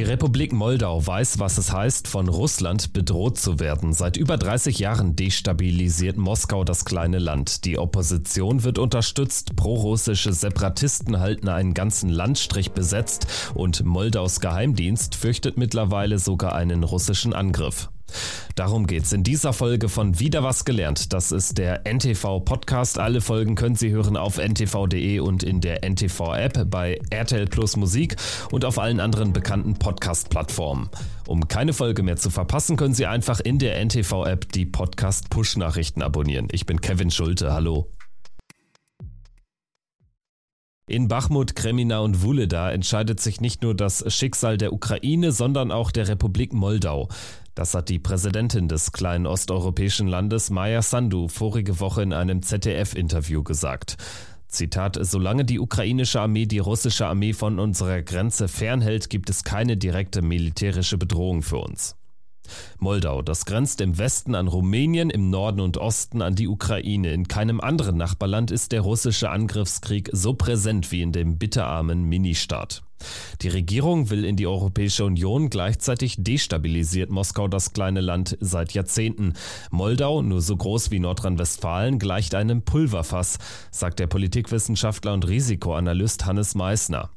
Die Republik Moldau weiß, was es heißt, von Russland bedroht zu werden. Seit über 30 Jahren destabilisiert Moskau das kleine Land. Die Opposition wird unterstützt, prorussische Separatisten halten einen ganzen Landstrich besetzt und Moldaus Geheimdienst fürchtet mittlerweile sogar einen russischen Angriff. Darum geht's in dieser Folge von Wieder was gelernt. Das ist der NTV Podcast. Alle Folgen können Sie hören auf ntv.de und in der NTV App bei RTL Plus Musik und auf allen anderen bekannten Podcast Plattformen. Um keine Folge mehr zu verpassen, können Sie einfach in der NTV App die Podcast Push Nachrichten abonnieren. Ich bin Kevin Schulte. Hallo. In Bachmut, Kremina und Wuleda entscheidet sich nicht nur das Schicksal der Ukraine, sondern auch der Republik Moldau. Das hat die Präsidentin des kleinen osteuropäischen Landes, Maya Sandu, vorige Woche in einem ZDF-Interview gesagt. Zitat, solange die ukrainische Armee die russische Armee von unserer Grenze fernhält, gibt es keine direkte militärische Bedrohung für uns. Moldau, das grenzt im Westen an Rumänien, im Norden und Osten an die Ukraine. In keinem anderen Nachbarland ist der russische Angriffskrieg so präsent wie in dem bitterarmen Ministaat. Die Regierung will in die Europäische Union, gleichzeitig destabilisiert Moskau das kleine Land seit Jahrzehnten. Moldau, nur so groß wie Nordrhein-Westfalen, gleicht einem Pulverfass, sagt der Politikwissenschaftler und Risikoanalyst Hannes Meissner.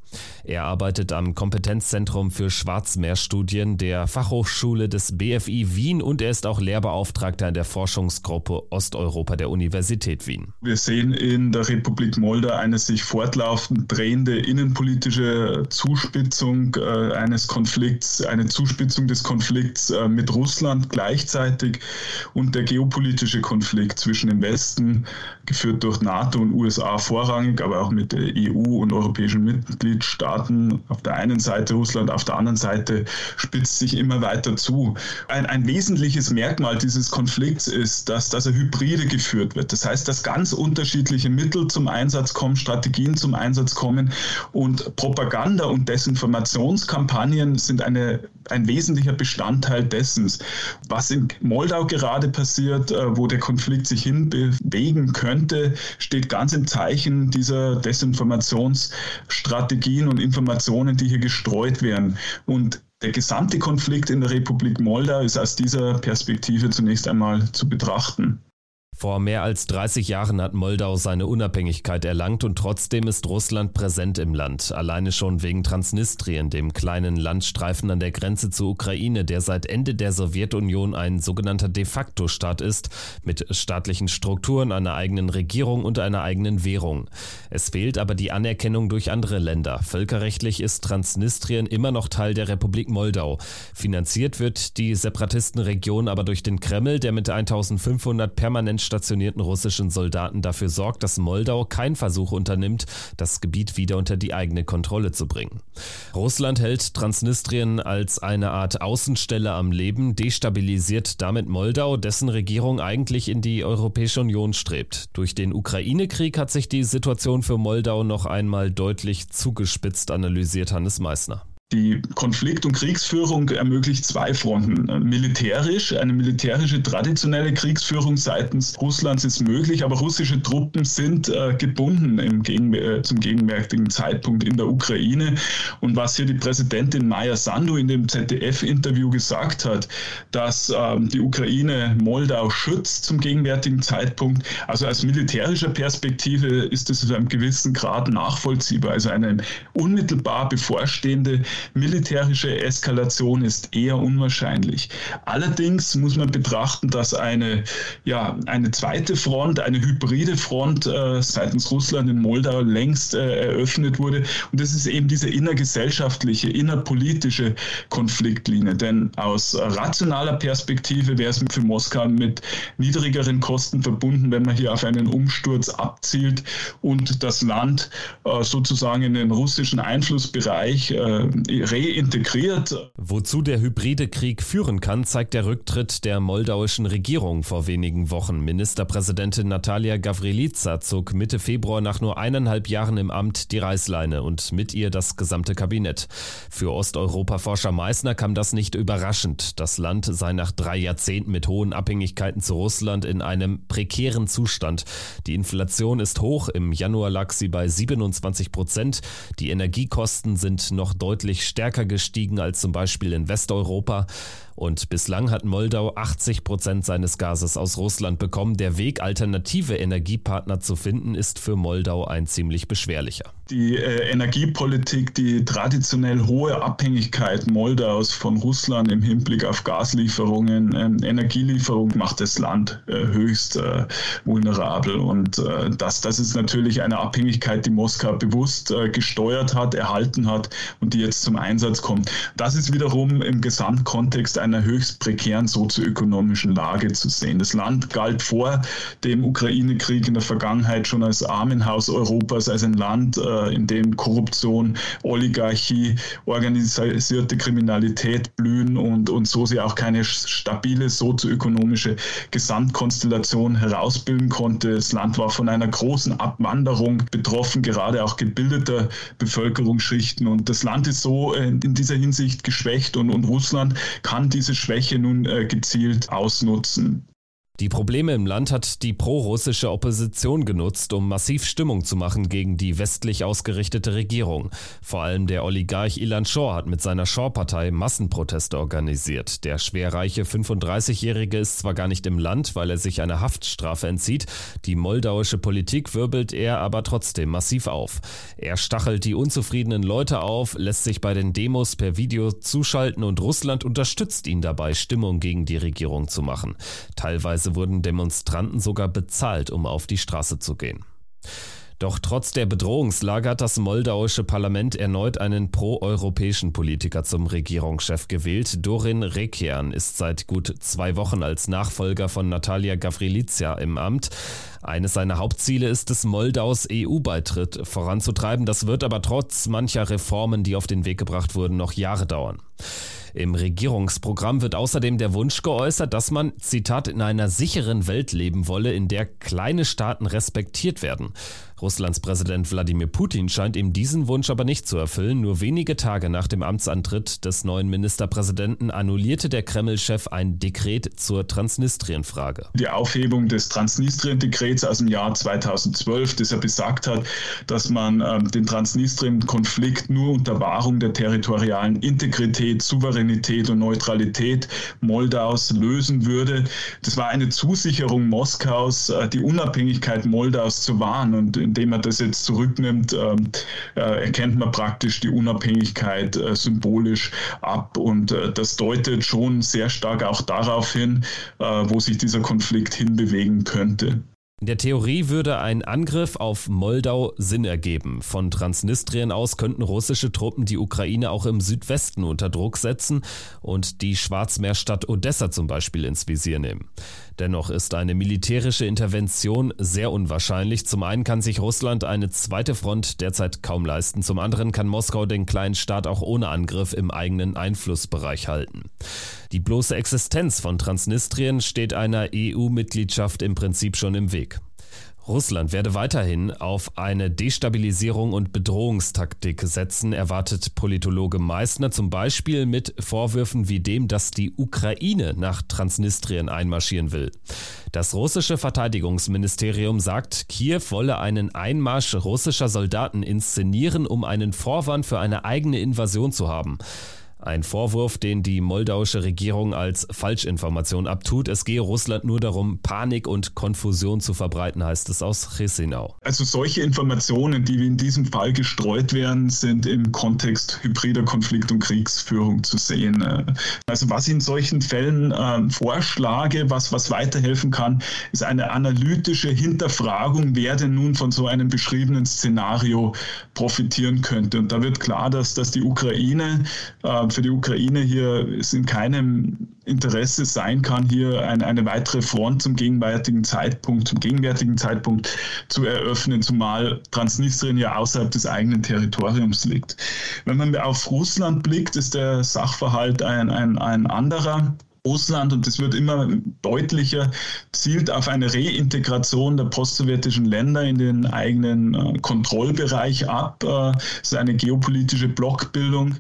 Er arbeitet am Kompetenzzentrum für Schwarzmeerstudien der Fachhochschule des BFI Wien und er ist auch Lehrbeauftragter in der Forschungsgruppe Osteuropa der Universität Wien. Wir sehen in der Republik Moldau eine sich fortlaufend drehende innenpolitische Zuspitzung äh, eines Konflikts, eine Zuspitzung des Konflikts äh, mit Russland gleichzeitig und der geopolitische Konflikt zwischen dem Westen, geführt durch NATO und USA vorrangig, aber auch mit der EU und europäischen Mitgliedstaaten auf der einen Seite, Russland auf der anderen Seite spitzt sich immer weiter zu. Ein, ein wesentliches Merkmal dieses Konflikts ist, dass, dass er hybride geführt wird. Das heißt, dass ganz unterschiedliche Mittel zum Einsatz kommen, Strategien zum Einsatz kommen und Propaganda Propaganda- und Desinformationskampagnen sind eine, ein wesentlicher Bestandteil dessen. Was in Moldau gerade passiert, äh, wo der Konflikt sich hinbewegen könnte, steht ganz im Zeichen dieser Desinformationsstrategien und Informationen, die hier gestreut werden. Und der gesamte Konflikt in der Republik Moldau ist aus dieser Perspektive zunächst einmal zu betrachten. Vor mehr als 30 Jahren hat Moldau seine Unabhängigkeit erlangt und trotzdem ist Russland präsent im Land. Alleine schon wegen Transnistrien, dem kleinen Landstreifen an der Grenze zur Ukraine, der seit Ende der Sowjetunion ein sogenannter de facto Staat ist, mit staatlichen Strukturen, einer eigenen Regierung und einer eigenen Währung. Es fehlt aber die Anerkennung durch andere Länder. Völkerrechtlich ist Transnistrien immer noch Teil der Republik Moldau. Finanziert wird die Separatistenregion aber durch den Kreml, der mit 1500 permanent stationierten russischen Soldaten dafür sorgt, dass Moldau keinen Versuch unternimmt, das Gebiet wieder unter die eigene Kontrolle zu bringen. Russland hält Transnistrien als eine Art Außenstelle am Leben, destabilisiert damit Moldau, dessen Regierung eigentlich in die Europäische Union strebt. Durch den Ukraine-Krieg hat sich die Situation für Moldau noch einmal deutlich zugespitzt, analysiert Hannes Meissner. Die Konflikt- und Kriegsführung ermöglicht zwei Fronten. Militärisch, eine militärische traditionelle Kriegsführung seitens Russlands ist möglich, aber russische Truppen sind äh, gebunden Gegen äh, zum gegenwärtigen Zeitpunkt in der Ukraine. Und was hier die Präsidentin Maya Sandu in dem ZDF-Interview gesagt hat, dass ähm, die Ukraine Moldau schützt zum gegenwärtigen Zeitpunkt, also aus militärischer Perspektive ist es zu einem gewissen Grad nachvollziehbar. Also eine unmittelbar bevorstehende militärische Eskalation ist eher unwahrscheinlich. Allerdings muss man betrachten, dass eine, ja, eine zweite Front, eine hybride Front äh, seitens Russland in Moldau längst äh, eröffnet wurde. Und das ist eben diese innergesellschaftliche, innerpolitische Konfliktlinie. Denn aus rationaler Perspektive wäre es für Moskau mit niedrigeren Kosten verbunden, wenn man hier auf einen Umsturz abzielt und das Land äh, sozusagen in den russischen Einflussbereich äh, reintegriert. Wozu der hybride Krieg führen kann, zeigt der Rücktritt der moldauischen Regierung vor wenigen Wochen. Ministerpräsidentin Natalia Gavrilica zog Mitte Februar nach nur eineinhalb Jahren im Amt die Reißleine und mit ihr das gesamte Kabinett. Für Osteuropa-Forscher Meissner kam das nicht überraschend. Das Land sei nach drei Jahrzehnten mit hohen Abhängigkeiten zu Russland in einem prekären Zustand. Die Inflation ist hoch, im Januar lag sie bei 27 Prozent. Die Energiekosten sind noch deutlich deutlich stärker gestiegen als zum Beispiel in Westeuropa. Und bislang hat Moldau 80 Prozent seines Gases aus Russland bekommen. Der Weg, alternative Energiepartner zu finden, ist für Moldau ein ziemlich beschwerlicher. Die äh, Energiepolitik, die traditionell hohe Abhängigkeit Moldaus von Russland im Hinblick auf Gaslieferungen, äh, Energielieferung macht das Land äh, höchst äh, vulnerabel. Und äh, das, das ist natürlich eine Abhängigkeit, die Moskau bewusst äh, gesteuert hat, erhalten hat und die jetzt zum Einsatz kommt. Das ist wiederum im Gesamtkontext einer höchst prekären sozioökonomischen Lage zu sehen. Das Land galt vor dem Ukraine-Krieg in der Vergangenheit schon als Armenhaus Europas, als ein Land, äh, in dem Korruption, Oligarchie, organisierte Kriminalität blühen und, und so sie auch keine stabile sozioökonomische Gesamtkonstellation herausbilden konnte. Das Land war von einer großen Abwanderung betroffen, gerade auch gebildeter Bevölkerungsschichten. Und das Land ist so äh, in dieser Hinsicht geschwächt und, und Russland kann diese Schwäche nun äh, gezielt ausnutzen. Die Probleme im Land hat die pro-russische Opposition genutzt, um massiv Stimmung zu machen gegen die westlich ausgerichtete Regierung. Vor allem der Oligarch Ilan Shor hat mit seiner Shor-Partei Massenproteste organisiert. Der schwerreiche 35-Jährige ist zwar gar nicht im Land, weil er sich einer Haftstrafe entzieht, die moldauische Politik wirbelt er aber trotzdem massiv auf. Er stachelt die unzufriedenen Leute auf, lässt sich bei den Demos per Video zuschalten und Russland unterstützt ihn dabei, Stimmung gegen die Regierung zu machen. Teilweise Teilweise wurden Demonstranten sogar bezahlt, um auf die Straße zu gehen. Doch trotz der Bedrohungslage hat das moldauische Parlament erneut einen proeuropäischen Politiker zum Regierungschef gewählt. Dorin Rekian ist seit gut zwei Wochen als Nachfolger von Natalia Gavrilicia im Amt. Eines seiner Hauptziele ist es, Moldaus EU-Beitritt voranzutreiben. Das wird aber trotz mancher Reformen, die auf den Weg gebracht wurden, noch Jahre dauern. Im Regierungsprogramm wird außerdem der Wunsch geäußert, dass man, Zitat, in einer sicheren Welt leben wolle, in der kleine Staaten respektiert werden. Russlands Präsident Wladimir Putin scheint ihm diesen Wunsch aber nicht zu erfüllen. Nur wenige Tage nach dem Amtsantritt des neuen Ministerpräsidenten annullierte der Kreml-Chef ein Dekret zur Transnistrien-Frage. Die Aufhebung des Transnistrien-Dekrets aus dem Jahr 2012, das er besagt hat, dass man äh, den Transnistrien-Konflikt nur unter Wahrung der territorialen Integrität, Souveränität und Neutralität Moldaus lösen würde. Das war eine Zusicherung Moskaus, äh, die Unabhängigkeit Moldaus zu wahren. Und in indem er das jetzt zurücknimmt, ähm, äh, erkennt man praktisch die Unabhängigkeit äh, symbolisch ab. Und das deutet schon sehr stark auch darauf hin, wo sich dieser Konflikt hinbewegen könnte. In der Theorie würde ein Angriff auf Moldau Sinn ergeben. Von Transnistrien aus könnten russische Truppen die Ukraine auch im Südwesten unter Druck setzen und die Schwarzmeerstadt Odessa zum Beispiel ins Visier nehmen. Dennoch ist eine militärische Intervention sehr unwahrscheinlich. Zum einen kann sich Russland eine zweite Front derzeit kaum leisten, zum anderen kann Moskau den kleinen Staat auch ohne Angriff im eigenen Einflussbereich halten. Die bloße Existenz von Transnistrien steht einer EU-Mitgliedschaft im Prinzip schon im Weg. Russland werde weiterhin auf eine Destabilisierung und Bedrohungstaktik setzen, erwartet Politologe Meissner zum Beispiel mit Vorwürfen wie dem, dass die Ukraine nach Transnistrien einmarschieren will. Das russische Verteidigungsministerium sagt, Kiew wolle einen Einmarsch russischer Soldaten inszenieren, um einen Vorwand für eine eigene Invasion zu haben. Ein Vorwurf, den die moldauische Regierung als Falschinformation abtut. Es gehe Russland nur darum, Panik und Konfusion zu verbreiten, heißt es aus Chisinau. Also solche Informationen, die in diesem Fall gestreut werden, sind im Kontext hybrider Konflikt- und Kriegsführung zu sehen. Also was ich in solchen Fällen äh, vorschlage, was, was weiterhelfen kann, ist eine analytische Hinterfragung, wer denn nun von so einem beschriebenen Szenario profitieren könnte. Und da wird klar, dass, dass die Ukraine äh, für die Ukraine hier es in keinem Interesse sein kann, hier eine, eine weitere Front zum gegenwärtigen Zeitpunkt, zum gegenwärtigen Zeitpunkt zu eröffnen, zumal Transnistrien ja außerhalb des eigenen Territoriums liegt. Wenn man auf Russland blickt, ist der Sachverhalt ein, ein, ein anderer. Russland, und das wird immer deutlicher, zielt auf eine Reintegration der postsowjetischen Länder in den eigenen äh, Kontrollbereich ab. Äh, es ist eine geopolitische Blockbildung.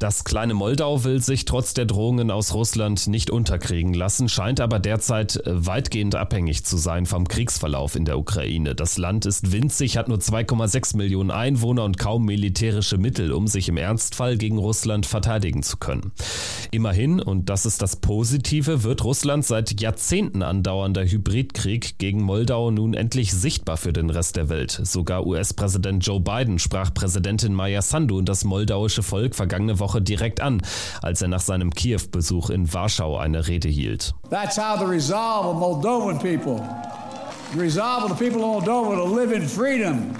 Das kleine Moldau will sich trotz der Drohungen aus Russland nicht unterkriegen lassen, scheint aber derzeit äh, weitgehend abhängig zu sein vom Kriegsverlauf in der Ukraine. Das Land ist winzig, hat nur 2,6 Millionen Einwohner und kaum militärische Mittel, um sich im Ernstfall gegen Russland verteidigen zu können. Immerhin, und das ist das Positive, wird Russland seit Jahrzehnten andauernder Hybridkrieg gegen Moldau nun endlich sichtbar für den Rest der Welt. Sogar US-Präsident Joe Biden sprach Präsidentin Maya Sandu und das moldauische Volk vergangene Woche Woche direkt an, als er nach seinem Kiew-Besuch in Warschau eine Rede hielt. That's how the resolve of Moldovan people, the resolve of the people of Moldova to live in freedom,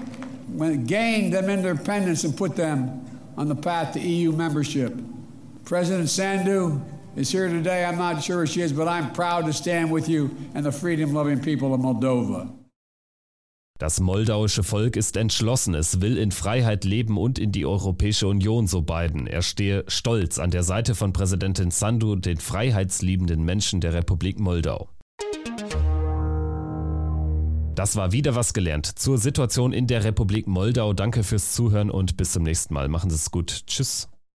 when gained them independence and put them on the path to EU membership. President Sandu is here today. I'm not sure she is, but I'm proud to stand with you and the freedom loving people of Moldova. Das moldauische Volk ist entschlossen, es will in Freiheit leben und in die Europäische Union, so Biden. Er stehe stolz an der Seite von Präsidentin Sandu, den freiheitsliebenden Menschen der Republik Moldau. Das war wieder was gelernt zur Situation in der Republik Moldau. Danke fürs Zuhören und bis zum nächsten Mal. Machen Sie es gut. Tschüss.